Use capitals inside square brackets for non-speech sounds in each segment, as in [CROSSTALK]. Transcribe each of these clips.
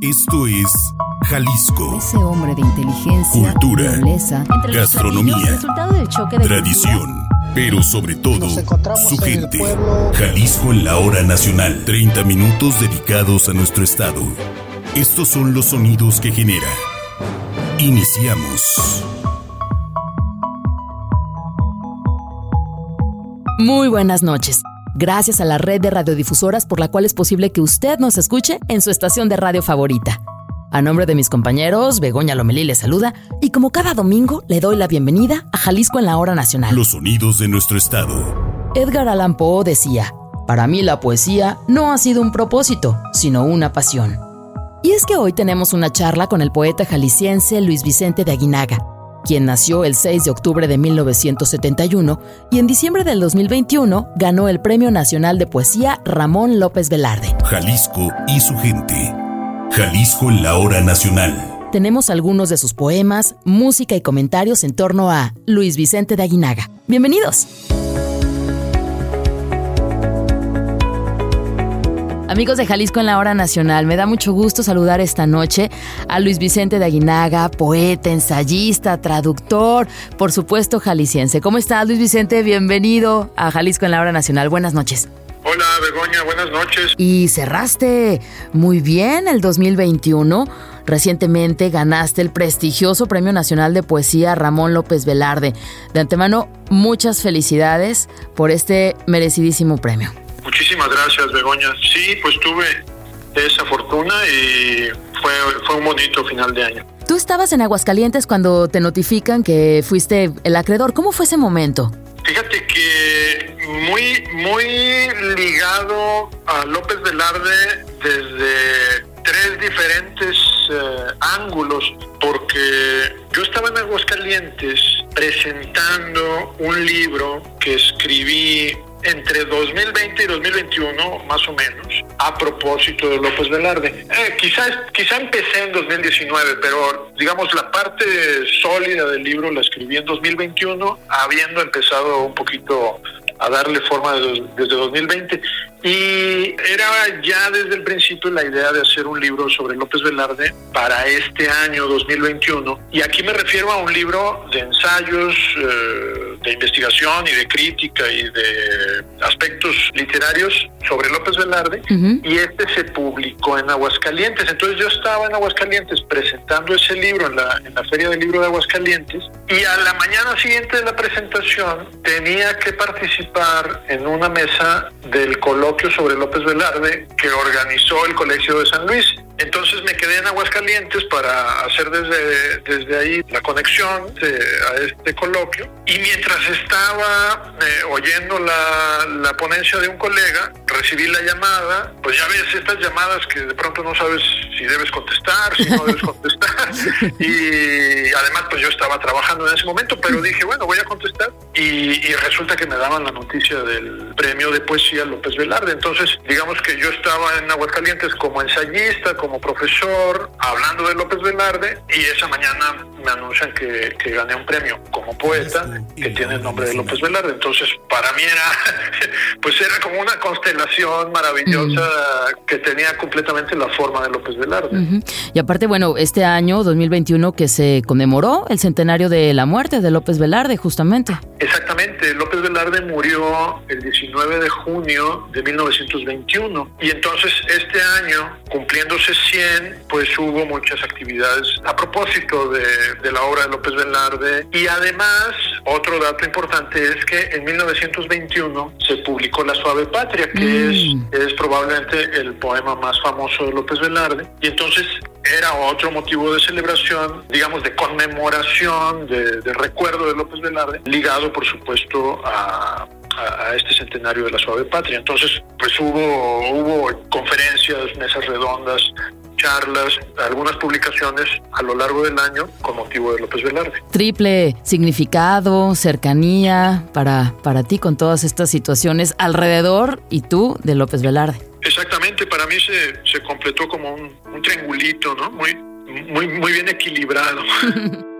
Esto es Jalisco. Ese hombre de inteligencia, Cultura, nobleza, gastronomía, resultado del choque de tradición, pero sobre todo su gente. Jalisco en la hora nacional. 30 minutos dedicados a nuestro estado. Estos son los sonidos que genera. Iniciamos. Muy buenas noches. Gracias a la red de radiodifusoras por la cual es posible que usted nos escuche en su estación de radio favorita. A nombre de mis compañeros, Begoña Lomelí le saluda y como cada domingo le doy la bienvenida a Jalisco en la hora nacional. Los sonidos de nuestro estado. Edgar Allan Poe decía, para mí la poesía no ha sido un propósito, sino una pasión. Y es que hoy tenemos una charla con el poeta jalisciense Luis Vicente de Aguinaga, quien nació el 6 de octubre de 1971 y en diciembre del 2021 ganó el Premio Nacional de Poesía Ramón López Velarde. Jalisco y su gente. Jalisco en la hora nacional. Tenemos algunos de sus poemas, música y comentarios en torno a Luis Vicente de Aguinaga. Bienvenidos. Amigos de Jalisco en la hora nacional, me da mucho gusto saludar esta noche a Luis Vicente de Aguinaga, poeta, ensayista, traductor, por supuesto jalisciense. ¿Cómo estás Luis Vicente? Bienvenido a Jalisco en la hora nacional. Buenas noches. Hola Begoña, buenas noches. Y cerraste muy bien el 2021. Recientemente ganaste el prestigioso Premio Nacional de Poesía Ramón López Velarde. De antemano, muchas felicidades por este merecidísimo premio. Muchísimas gracias Begoña. Sí, pues tuve esa fortuna y fue, fue un bonito final de año. Tú estabas en Aguascalientes cuando te notifican que fuiste el acreedor. ¿Cómo fue ese momento? Fíjate que muy, muy ligado a López Velarde desde tres diferentes eh, ángulos, porque yo estaba en Aguascalientes presentando un libro que escribí entre 2020 y 2021, más o menos, a propósito de López Velarde. Eh, quizás, quizá empecé en 2019, pero digamos la parte sólida del libro la escribí en 2021, habiendo empezado un poquito a darle forma de- desde 2020. Y era ya desde el principio la idea de hacer un libro sobre López Velarde para este año 2021. Y aquí me refiero a un libro de ensayos, eh, de investigación y de crítica y de aspectos literarios sobre López Velarde. Ujú. Y este se publicó en Aguascalientes. Entonces yo estaba en Aguascalientes presentando ese libro en la, en la Feria del Libro de Aguascalientes. Y a la mañana siguiente de la presentación tenía que participar en una mesa del sobre López Velarde que organizó el Colegio de San Luis. Entonces me quedé en Aguascalientes para hacer desde, desde ahí la conexión de- a este coloquio. Y mientras estaba eh, oyendo la, la ponencia de un colega, recibí la llamada. Pues ya ves estas llamadas que de pronto no sabes si debes contestar, si no debes contestar. [LAUGHS] y además pues yo estaba trabajando en ese momento, pero dije, bueno, voy a contestar. Y, y resulta que me daban la noticia del premio de poesía López Velarde. Entonces, digamos que yo estaba en Aguascalientes como ensayista, como profesor, hablando de López Velarde, y esa mañana me anuncian que, que gané un premio como poeta que tiene el nombre de López Velarde. Entonces, para mí era, [LAUGHS] pues era como una constelación maravillosa que tenía completamente la forma de López Velarde. Ujú. Y aparte, bueno, este año 2021 que se conmemoró el centenario de la muerte de López Velarde, justamente. Exactamente, López Velarde murió el 19 de junio de 1921 y entonces este año, cumpliéndose 100, pues hubo muchas actividades a propósito de, de la obra de López Velarde y además otro dato importante es que en 1921 se publicó La Suave Patria, que Mm. es, es probablemente el poema más famoso de López Velarde y entonces era otro motivo de celebración, digamos, de conmemoración, de, de recuerdo de López Velarde, ligado, por supuesto, a, a- a este centenario de la Suave Patria. Entonces, pues hubo, hubo conferencias, mesas redondas, charlas, algunas publicaciones a lo largo del año con motivo de López Velarde. Triple significado, cercanía para, para ti con todas estas situaciones alrededor y tú de López Velarde. Exactamente, para mí se, completó como un, un triangulito, ¿no? Muy, muy, muy bien equilibrado. [LAUGHS]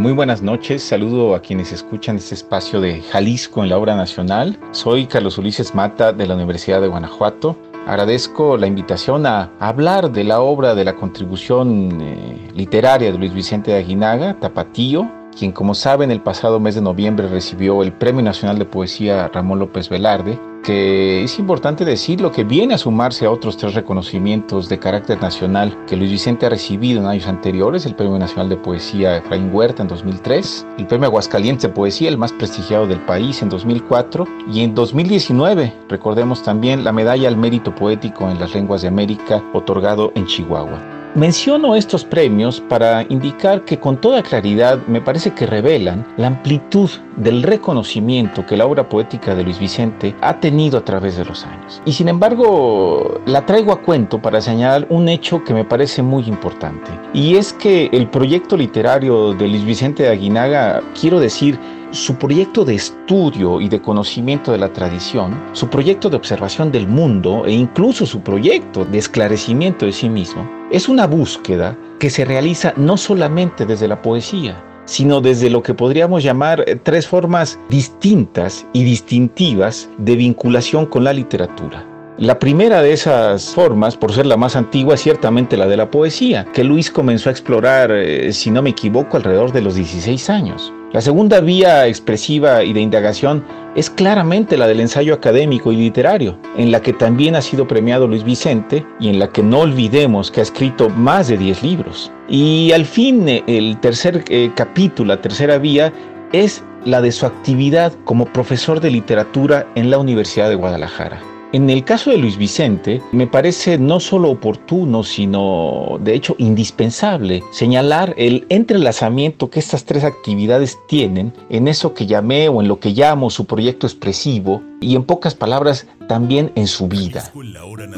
Muy buenas noches, saludo a quienes escuchan este espacio de Jalisco en la obra nacional. Soy Carlos Ulises Mata de la Universidad de Guanajuato. Agradezco la invitación a hablar de la obra de la contribución eh, literaria de Luis Vicente de Aguinaga, Tapatío, quien como saben el pasado mes de noviembre recibió el Premio Nacional de Poesía Ramón López Velarde, que es importante decirlo que viene a sumarse a otros tres reconocimientos de carácter nacional que Luis Vicente ha recibido en años anteriores, el Premio Nacional de Poesía Efraín Huerta en 2003, el Premio Aguascalientes de Poesía, el más prestigiado del país en 2004, y en 2019, recordemos también la Medalla al Mérito Poético en las Lenguas de América, otorgado en Chihuahua. Menciono estos premios para indicar que con toda claridad me parece que revelan la amplitud del reconocimiento que la obra poética de Luis Vicente ha tenido a través de los años. Y sin embargo, la traigo a cuento para señalar un hecho que me parece muy importante. Y es que el proyecto literario de Luis Vicente de Aguinaga, quiero decir, su proyecto de estudio y de conocimiento de la tradición, su proyecto de observación del mundo e incluso su proyecto de esclarecimiento de sí mismo, es una búsqueda que se realiza no solamente desde la poesía, sino desde lo que podríamos llamar eh, tres formas distintas y distintivas de vinculación con la literatura. La primera de esas formas, por ser la más antigua, es ciertamente la de la poesía, que Luis comenzó a explorar, eh, si no me equivoco, alrededor de los 16 años. La segunda vía expresiva y de indagación es claramente la del ensayo académico y literario, en la que también ha sido premiado Luis Vicente y en la que no olvidemos que ha escrito más de 10 libros. Y al fin, eh, el tercer eh, capítulo, la tercera vía, es la de su actividad como profesor de literatura en la Universidad de Guadalajara. En el caso de Luis Vicente, me parece no solo oportuno, sino de hecho indispensable señalar el entrelazamiento que estas tres actividades tienen en eso que llamé o en lo que llamo su proyecto expresivo y en pocas palabras también en su vida.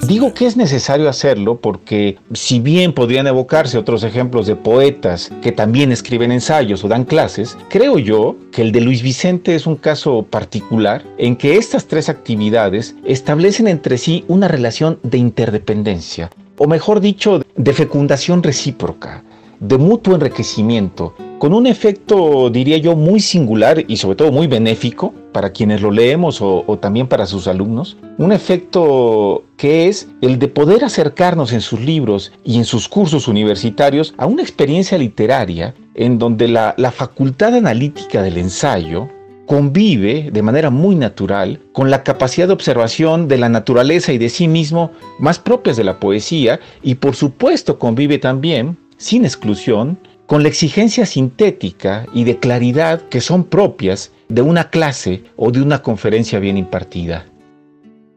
Digo que es necesario hacerlo porque si bien podrían evocarse otros ejemplos de poetas que también escriben ensayos o dan clases, creo yo que el de Luis Vicente es un caso particular en que estas tres actividades establecen entre sí una relación de interdependencia, o mejor dicho, de fecundación recíproca, de mutuo enriquecimiento, con un efecto, diría yo, muy singular y sobre todo muy benéfico para quienes lo leemos o, también para sus alumnos, un efecto que es el de poder acercarnos en sus libros y en sus cursos universitarios a una experiencia literaria en donde la, facultad analítica del ensayo convive de manera muy natural con la capacidad de observación de la naturaleza y de sí mismo más propias de la poesía y por supuesto convive también, sin exclusión, con la exigencia sintética y de claridad que son propias de una clase o de una conferencia bien impartida.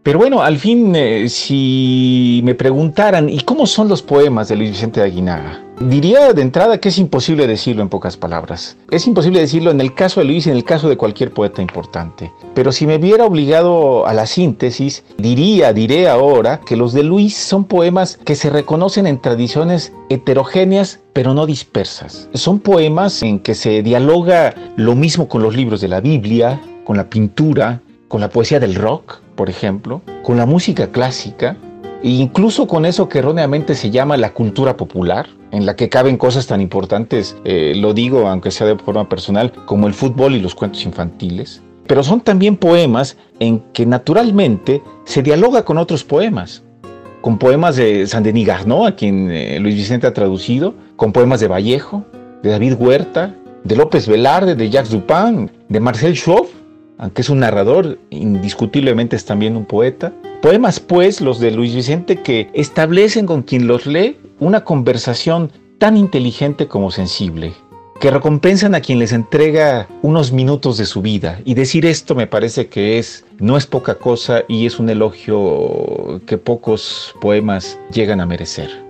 Pero bueno, al fin, eh, si me preguntaran, ¿y cómo son los poemas de Luis Vicente de Aguinaga? Diría de entrada que es imposible decirlo en pocas palabras. Es imposible decirlo en el caso de Luis y en el caso de cualquier poeta importante. Pero si me viera obligado a la síntesis, diría, diré ahora, que los de Luis son poemas que se reconocen en tradiciones heterogéneas pero no dispersas. Son poemas en que se dialoga lo mismo con los libros de la Biblia, con la pintura, con la poesía del rock, por ejemplo, con la música clásica, incluso con eso que erróneamente se llama la cultura popular, en la que caben cosas tan importantes, eh, lo digo aunque sea de forma personal, como el fútbol y los cuentos infantiles. Pero son también poemas en que naturalmente se dialoga con otros poemas, con poemas de Saint-Denis Garneau, a quien eh, Luis Vicente ha traducido, con poemas de Vallejo, de David Huerta, de López Velarde, de Jacques Dupin, de Marcel Chauve, aunque es un narrador, indiscutiblemente es también un poeta. Poemas, pues, los de Luis Vicente, que establecen con quien los lee una conversación tan inteligente como sensible, que recompensan a quien les entrega unos minutos de su vida. Y decir esto me parece que es, no es poca cosa y es un elogio que pocos poemas llegan a merecer.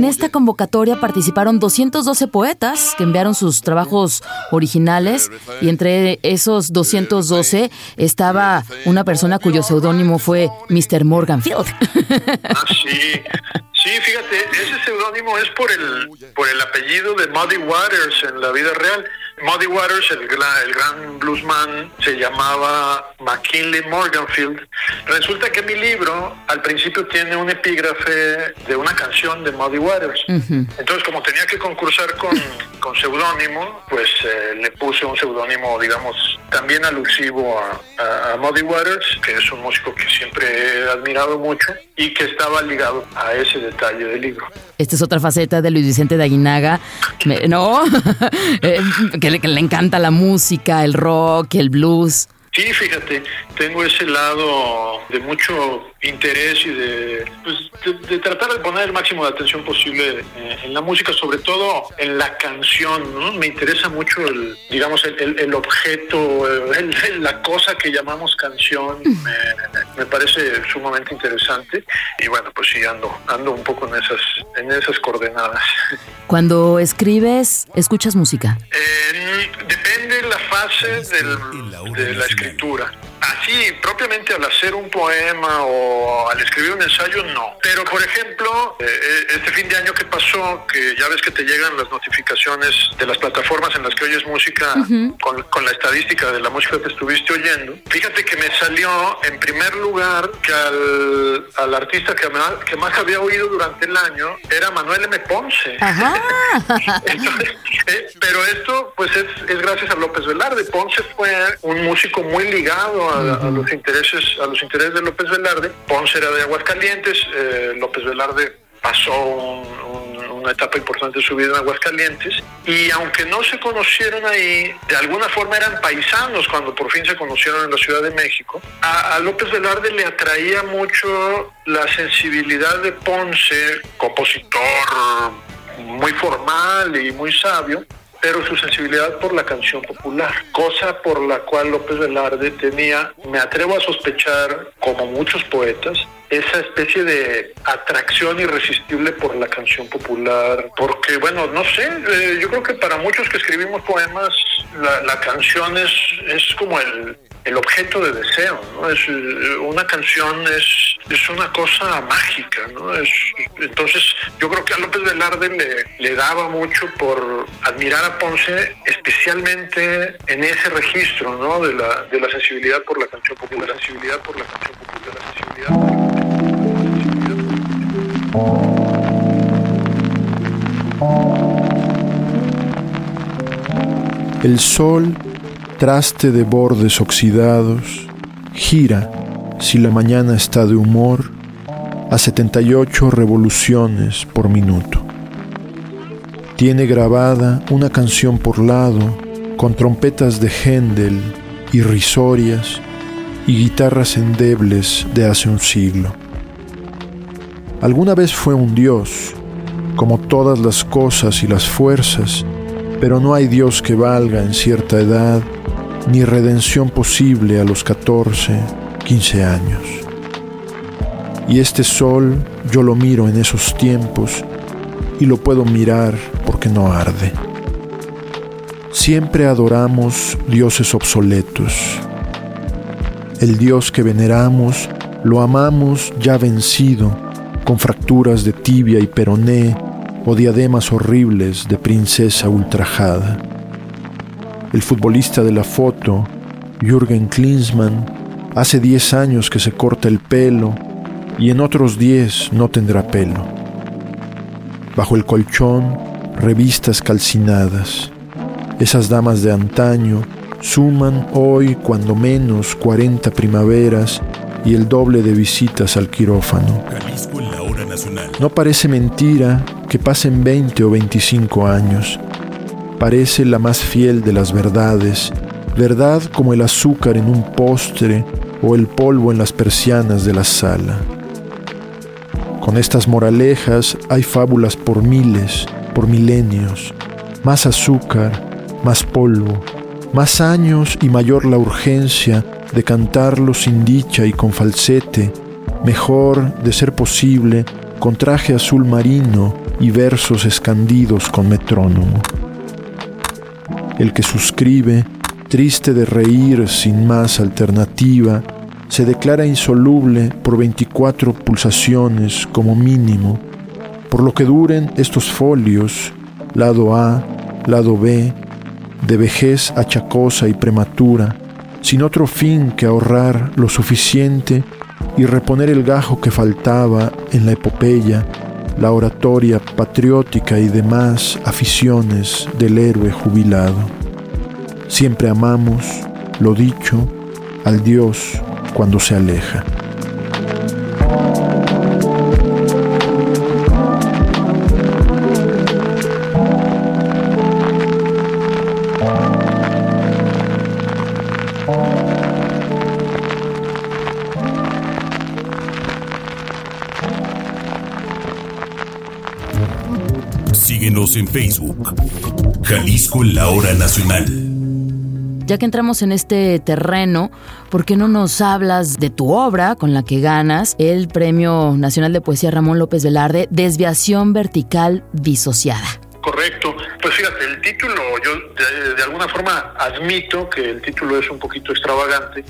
En esta convocatoria participaron 212 poetas que enviaron sus trabajos originales y entre esos 212 estaba una persona cuyo seudónimo fue Mr. Morganfield. [LAUGHS] Ah, sí. Sí, fíjate, ese seudónimo es por el, por el apellido de Muddy Waters en la vida real. Muddy Waters, el, el gran bluesman, se llamaba McKinley Morganfield. Resulta que mi libro al principio tiene un epígrafe de una canción de Muddy Waters. Entonces, como tenía que concursar con, [LAUGHS] con seudónimo, pues eh, le puse un seudónimo, digamos, también alusivo a, a, Muddy Waters, que es un músico que siempre he admirado mucho y que estaba ligado a ese detalle del libro. Esta es otra faceta de Luis Vicente de Aguinaga, ¿no? [LAUGHS] Eh, que, le, que le encanta la música, el rock, el blues. Sí, fíjate, tengo ese lado de mucho interés y de, pues, de, tratar de poner el máximo de atención posible eh, en la música, sobre todo en la canción, ¿no? Me interesa mucho, el, digamos, el, el, objeto, la cosa que llamamos canción, me, me, parece sumamente interesante y bueno, pues sí, ando, ando un poco en esas, en esas coordenadas. Cuando escribes, ¿escuchas música? Eh, depende la fase del, de la escritura. Así, propiamente al hacer un poema o al escribir un ensayo, no. Pero, por ejemplo, eh, eh, este fin de año que pasó, que ya ves que te llegan las notificaciones de las plataformas en las que oyes música con, con, la estadística de la música que estuviste oyendo, fíjate que me salió en primer lugar que al, al artista que, que, más había oído durante el año era Manuel M. Ponce. [LAUGHS] Entonces, eh, pero esto, pues, es, es gracias a López Velarde. Ponce fue un músico muy ligado a, los intereses a los intereses de López Velarde. Ponce era de Aguascalientes, eh, López Velarde pasó una etapa importante de su vida en Aguascalientes y aunque no se conocieron ahí, de alguna forma eran paisanos cuando por fin se conocieron en la Ciudad de México. A, a López Velarde le atraía mucho la sensibilidad de Ponce, compositor muy formal y muy sabio, pero su sensibilidad por la canción popular, cosa por la cual López Velarde tenía, me atrevo a sospechar, como muchos poetas, esa especie de atracción irresistible por la canción popular, porque bueno, no sé, eh, yo creo que para muchos que escribimos poemas, la, la canción es, es como el, el objeto de deseo, ¿no? Es, eh, una canción es, es una cosa mágica, ¿no? Es, entonces yo creo que a López Velarde le, le daba mucho por admirar a Ponce, especialmente en ese registro, ¿no? De la, de la sensibilidad por la canción popular, la sensibilidad por la canción popular, la sensibilidad por la canción popular. El sol traste de bordes oxidados, gira, si la mañana está de humor, a 78 revoluciones por minuto. Tiene grabada una canción por lado, con trompetas de Händel, irrisorias y guitarras endebles de hace un siglo. Alguna vez fue un dios, como todas las cosas y las fuerzas, pero no hay Dios que valga en cierta edad ni redención posible a los 14, 15 años. Y este sol yo lo miro en esos tiempos y lo puedo mirar porque no arde. Siempre adoramos dioses obsoletos. El Dios que veneramos lo amamos ya vencido, con fracturas de tibia y peroné o diademas horribles de princesa ultrajada el futbolista de la foto, Jürgen Klinsmann, hace 10 años que se corta el pelo y en otros 10 no tendrá pelo. Bajo el colchón, revistas calcinadas. Esas damas de antaño suman hoy cuando menos 40 primaveras y el doble de visitas al quirófano. No parece mentira que pasen 20 o 25 años parece la más fiel de las verdades, verdad como el azúcar en un postre o el polvo en las persianas de la sala. Con estas moralejas hay fábulas por miles, por milenios, más azúcar, más polvo, más años y mayor la urgencia de cantarlo sin dicha y con falsete, mejor, de ser posible, con traje azul marino y versos escandidos con metrónomo el que suscribe, triste de reír sin más alternativa, se declara insoluble por 24 pulsaciones como mínimo, por lo que duren estos folios, lado A, lado B, de vejez achacosa y prematura, sin otro fin que ahorrar lo suficiente y reponer el gajo que faltaba en la epopeya, la oratoria patriótica y demás aficiones del héroe jubilado. Siempre amamos, lo dicho, al Dios cuando se aleja. Síguenos en Facebook. Jalisco en la hora nacional. Ya que entramos en este terreno, ¿por qué no nos hablas de tu obra con la que ganas el Premio Nacional de Poesía Ramón López Velarde, Desviación Vertical Disociada? Correcto. Pues fíjate, el título, yo de, alguna forma admito que el título es un poquito extravagante.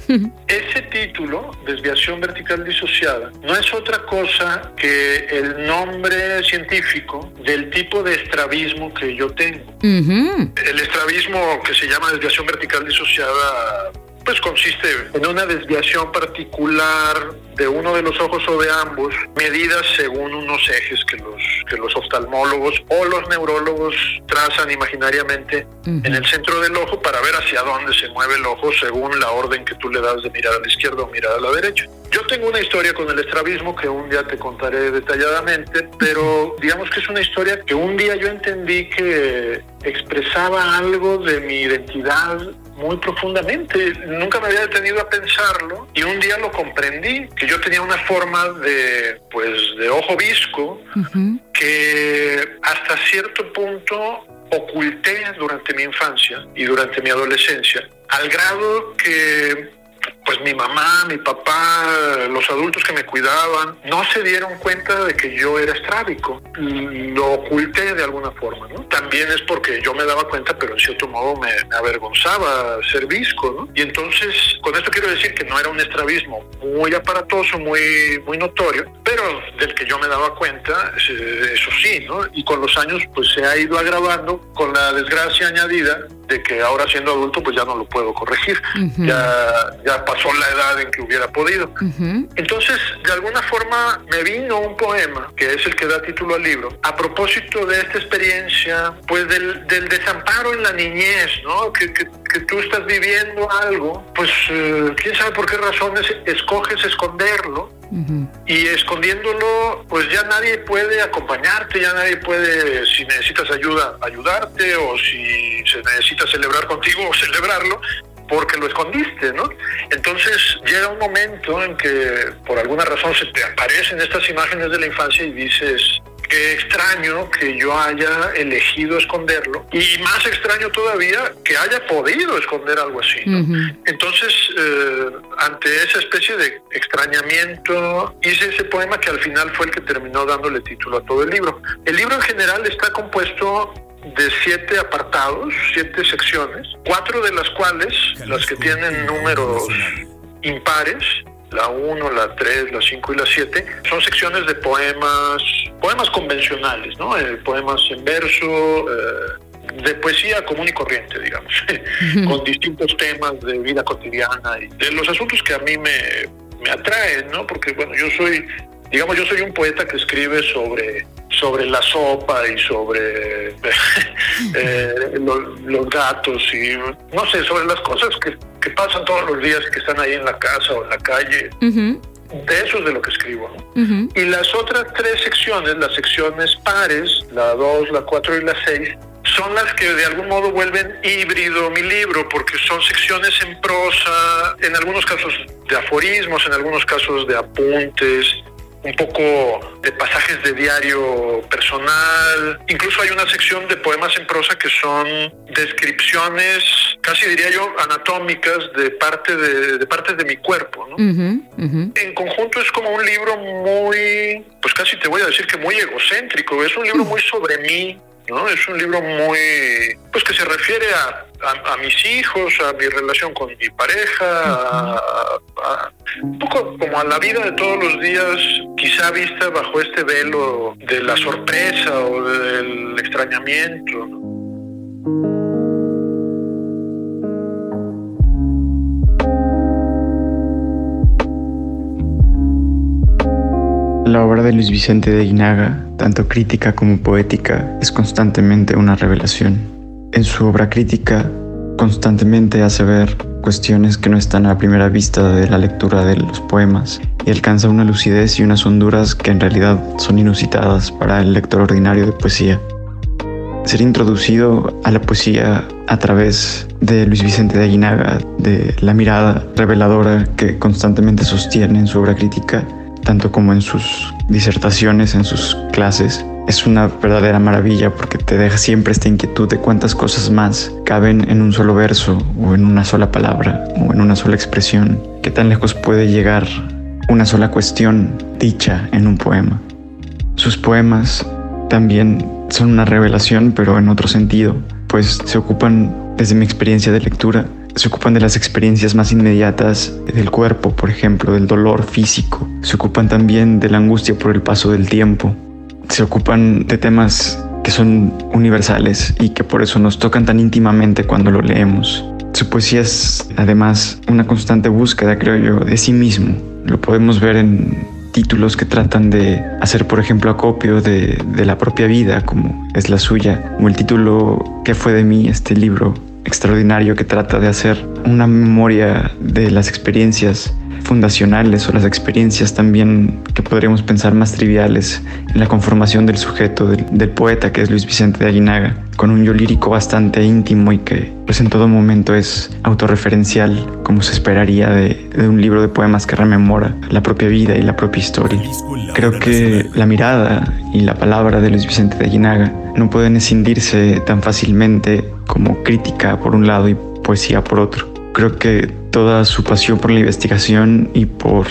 Ese título, Desviación Vertical Disociada, no es otra cosa que el nombre científico del tipo de estrabismo que yo tengo. El estrabismo que se llama desviación vertical disociada pues consiste en una desviación particular de uno de los ojos o de ambos, medidas según unos ejes que los, que los oftalmólogos o los neurólogos trazan imaginariamente en el centro del ojo para ver hacia dónde se mueve el ojo según la orden que tú le das de mirar a la izquierda o mirar a la derecha. Yo tengo una historia con el estrabismo que un día te contaré detalladamente, pero digamos que es una historia que un día yo entendí que expresaba algo de mi identidad muy profundamente. Nunca me había detenido a pensarlo y un día lo comprendí, que yo tenía una forma de, pues, de ojo visco que hasta cierto punto oculté durante mi infancia y durante mi adolescencia, al grado que pues mi mamá, mi papá, los adultos que me cuidaban, no se dieron cuenta de que yo era estrábico. Lo oculté de alguna forma, ¿no? También es porque yo me daba cuenta, pero en cierto modo me, avergonzaba ser visco, ¿no? Y entonces, con esto quiero decir que no era un estrabismo muy aparatoso, muy, muy notorio, pero del que yo me daba cuenta, eso sí, ¿no? Y con los años, pues se ha ido agravando con la desgracia añadida de que ahora siendo adulto pues ya no lo puedo corregir, ya, ya pasó la edad en que hubiera podido. Entonces, de alguna forma me vino un poema, que es el que da título al libro, a propósito de esta experiencia, pues del, del desamparo en la niñez, ¿no? Que, que, tú estás viviendo algo, pues eh, quién sabe por qué razones escoges esconderlo y escondiéndolo, pues ya nadie puede acompañarte, ya nadie puede, si necesitas ayuda, ayudarte, o si se necesita celebrar contigo, celebrarlo, porque lo escondiste, ¿no? Entonces llega un momento en que por alguna razón se te aparecen estas imágenes de la infancia y dices, qué extraño que yo haya elegido esconderlo y más extraño todavía que haya podido esconder algo así. Entonces, eh, ante esa especie de extrañamiento, hice ese poema que al final fue el que terminó dándole título a todo el libro. El libro en general está compuesto de siete apartados, siete secciones, cuatro de las cuales, las que tienen números impares, la 1, la 3, la 5 y la 7, son secciones de poemas, poemas convencionales, ¿no? Eh, poemas en verso, eh, de poesía común y corriente, digamos, [LAUGHS] con distintos temas de vida cotidiana y de los asuntos que a mí me, me atraen, ¿no? Porque, bueno, yo soy, digamos, yo soy un poeta que escribe sobre sobre la sopa y sobre [LAUGHS] eh, los, gatos y no sé, sobre las cosas que, que, pasan todos los días que están ahí en la casa o en la calle. De eso es de lo que escribo. Y las otras tres secciones, las secciones pares, la 2, la 4 y la 6, son las que de algún modo vuelven híbrido mi libro, porque son secciones en prosa, en algunos casos de aforismos, en algunos casos de apuntes, un poco de pasajes de diario personal. Incluso hay una sección de poemas en prosa que son descripciones, casi diría yo, anatómicas de parte de, de partes de mi cuerpo. En conjunto es como un libro muy, pues casi te voy a decir que muy egocéntrico. Es un libro muy sobre mí, Es un libro muy, pues que se refiere a, a, mis hijos, a mi relación con mi pareja, un poco como a la vida de todos los días, quizá vista bajo este velo de la sorpresa o del extrañamiento. La obra de Luis Vicente de Guinaga, tanto crítica como poética, es constantemente una revelación. En su obra crítica, constantemente hace ver cuestiones que no están a primera vista de la lectura de los poemas y alcanza una lucidez y unas honduras que en realidad son inusitadas para el lector ordinario de poesía. Ser introducido a la poesía a través de Luis Vicente de Aguinaga, de la mirada reveladora que constantemente sostiene en su obra crítica, tanto como en sus disertaciones, en sus clases, es una verdadera maravilla porque te deja siempre esta inquietud de cuántas cosas más caben en un solo verso o en una sola palabra o en una sola expresión, qué tan lejos puede llegar una sola cuestión dicha en un poema. Sus poemas también son una revelación, pero en otro sentido, pues se ocupan, desde mi experiencia de lectura, se ocupan de las experiencias más inmediatas del cuerpo, por ejemplo, del dolor físico. Se ocupan también de la angustia por el paso del tiempo. Se ocupan de temas que son universales y que por eso nos tocan tan íntimamente cuando lo leemos. Su poesía es además una constante búsqueda, creo yo, de sí mismo, lo podemos ver en títulos que tratan de hacer, por ejemplo, acopio de, la propia vida, como es la suya, como el título ¿Qué fue de mí? Este libro extraordinario que trata de hacer una memoria de las experiencias fundacionales o las experiencias también que podríamos pensar más triviales en la conformación del sujeto, del, poeta que es Luis Vicente de Aguinaga, con un yo lírico bastante íntimo y que pues en todo momento es autorreferencial, como se esperaría de, de un libro de poemas que rememora la propia vida y la propia historia. Creo que la mirada y la palabra de Luis Vicente de Aguinaga no pueden escindirse tan fácilmente como crítica por un lado y poesía por otro. Creo que toda su pasión por la investigación y por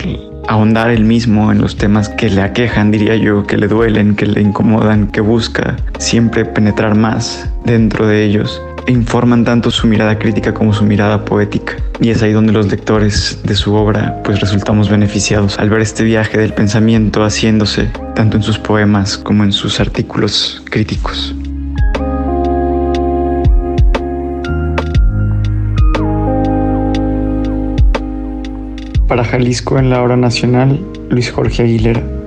ahondar él mismo en los temas que le aquejan, diría yo, que le duelen, que le incomodan, que busca siempre penetrar más dentro de ellos, informan tanto su mirada crítica como su mirada poética. Y es ahí donde los lectores de su obra pues resultamos beneficiados al ver este viaje del pensamiento haciéndose tanto en sus poemas como en sus artículos críticos. Para Jalisco en la hora nacional, Luis Jorge Aguilera.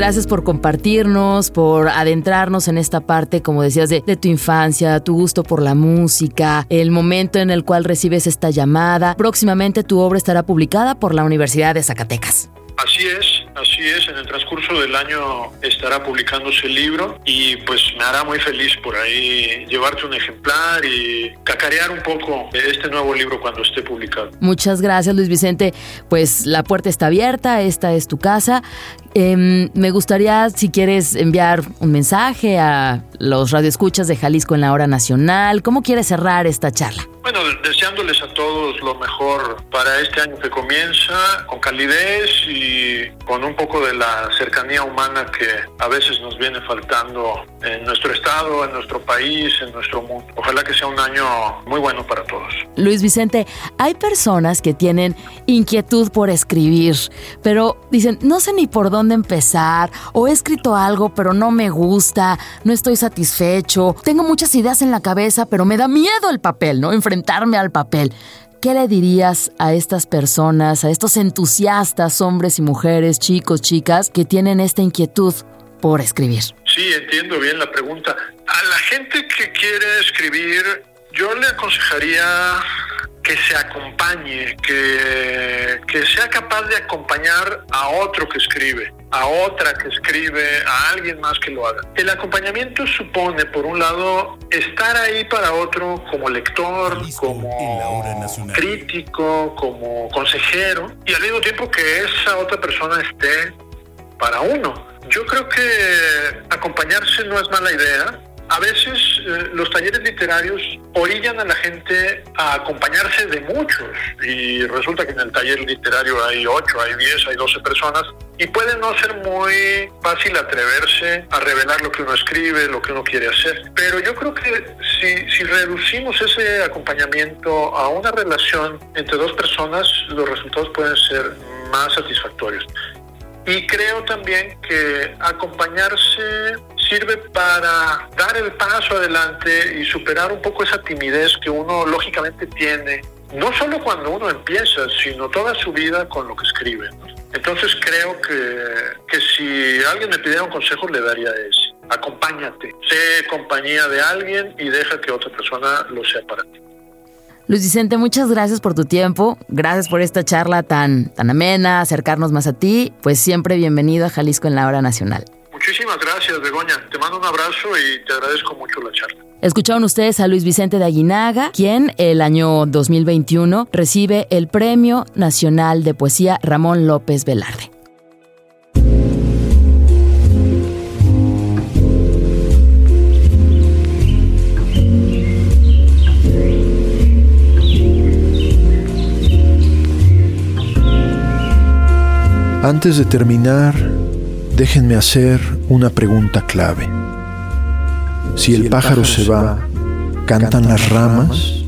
Gracias por compartirnos, por adentrarnos en esta parte, como decías, de, tu infancia, tu gusto por la música, el momento en el cual recibes esta llamada. Próximamente tu obra estará publicada por la Universidad de Zacatecas. Así es, así es. En el transcurso del año estará publicándose el libro y pues me hará muy feliz por ahí llevarte un ejemplar y cacarear un poco este nuevo libro cuando esté publicado. Muchas gracias Luis Vicente. Pues la puerta está abierta, esta es tu casa. Em, me gustaría, si quieres, enviar un mensaje a los radioescuchas de Jalisco en la hora nacional. ¿Cómo quieres cerrar esta charla? Bueno, deseándoles a todos lo mejor para este año que comienza, con calidez y con un poco de la cercanía humana que a veces nos viene faltando en nuestro estado, en nuestro país, en nuestro mundo. Ojalá que sea un año muy bueno para todos. Luis Vicente, hay personas que tienen inquietud por escribir, pero dicen, no sé ni por dónde empezar, o he escrito algo, pero no me gusta, no estoy satisfecho, tengo muchas ideas en la cabeza, pero me da miedo el papel, ¿no? enfrentarme al papel. ¿Qué le dirías a estas personas, a estos entusiastas, hombres y mujeres, chicos, chicas, que tienen esta inquietud por escribir? Sí, entiendo bien la pregunta. A la gente que quiere escribir, yo le aconsejaría que se acompañe, que, que sea capaz de acompañar a otro que escribe, a otra que escribe, a alguien más que lo haga. El acompañamiento supone, por un lado, estar ahí para otro como lector, como crítico, como consejero, y al mismo tiempo que esa otra persona esté para uno. Yo creo que acompañarse no es mala idea, a veces eh, los talleres literarios orillan a la gente a acompañarse de muchos y resulta que en el taller literario hay 8, hay 10, hay 12 personas y puede no ser muy fácil atreverse a revelar lo que uno escribe, lo que uno quiere hacer. Pero yo creo que si, si reducimos ese acompañamiento a una relación entre dos personas, los resultados pueden ser más satisfactorios. Y creo también que acompañarse sirve para dar el paso adelante y superar un poco esa timidez que uno lógicamente tiene, no solo cuando uno empieza, sino toda su vida con lo que escribe. Entonces creo que, que si alguien me pidiera un consejo le daría ese. Acompáñate, sé compañía de alguien y deja que otra persona lo sea para ti. Luis Vicente, muchas gracias por tu tiempo, gracias por esta charla tan, tan amena, acercarnos más a ti, pues siempre bienvenido a Jalisco en la Hora Nacional. Muchísimas gracias, Begoña. Te mando un abrazo y te agradezco mucho la charla. Escucharon ustedes a Luis Vicente de Aguinaga, quien el año 2021 recibe el Premio Nacional de Poesía Ramón López Velarde. Antes de terminar, déjenme hacer una pregunta clave. Si el pájaro se va, ¿cantan las ramas?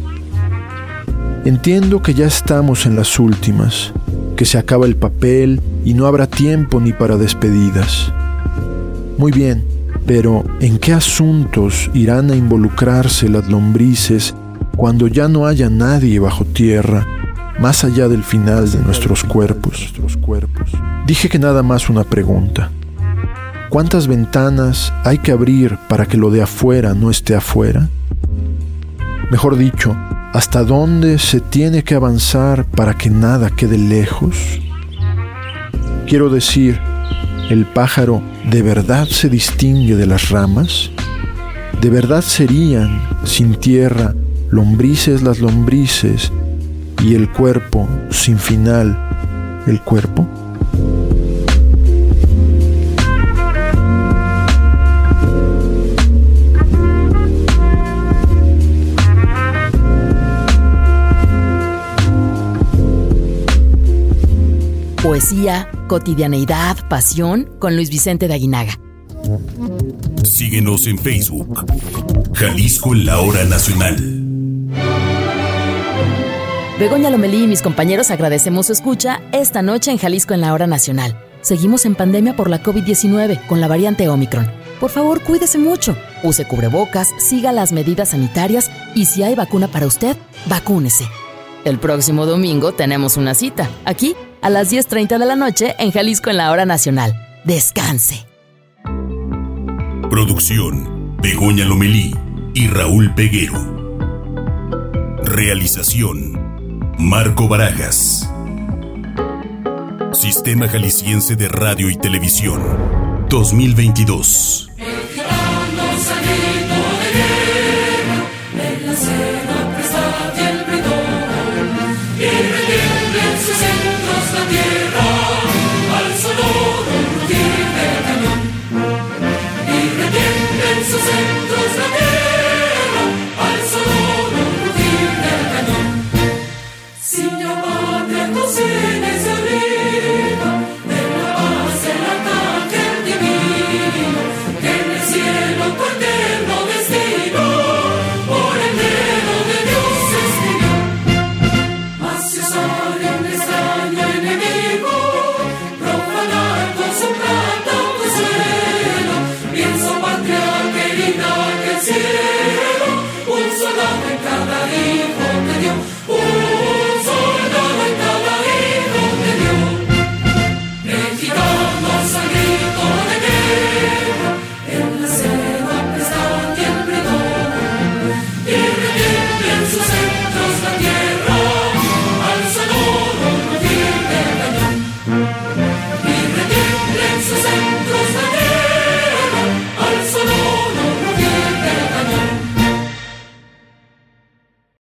Entiendo que ya estamos en las últimas, que se acaba el papel y no habrá tiempo ni para despedidas. Muy bien, pero ¿en qué asuntos irán a involucrarse las lombrices cuando ya no haya nadie bajo tierra más allá del final de nuestros cuerpos. Dije que nada más una pregunta. ¿Cuántas ventanas hay que abrir para que lo de afuera no esté afuera? Mejor dicho, ¿hasta dónde se tiene que avanzar para que nada quede lejos? Quiero decir, ¿el pájaro de verdad se distingue de las ramas? ¿De verdad serían, sin tierra, lombrices las lombrices y el cuerpo sin final, el cuerpo? Poesía, cotidianeidad, pasión con Luis Vicente de Aguinaga. Síguenos en Facebook. Jalisco en la hora nacional. Begoña Lomelí y mis compañeros agradecemos su escucha esta noche en Jalisco en la Hora Nacional. Seguimos en pandemia por la COVID-19 con la variante Omicron. Por favor, cuídese mucho. Use cubrebocas, siga las medidas sanitarias y si hay vacuna para usted, vacúnese. El próximo domingo tenemos una cita, aquí, a las 10.30 de la noche en Jalisco en la Hora Nacional. Descanse. Producción, Begoña Lomelí y Raúl Peguero. Realización, Marco Barajas. Sistema Jalisciense de Radio y Televisión. 2022.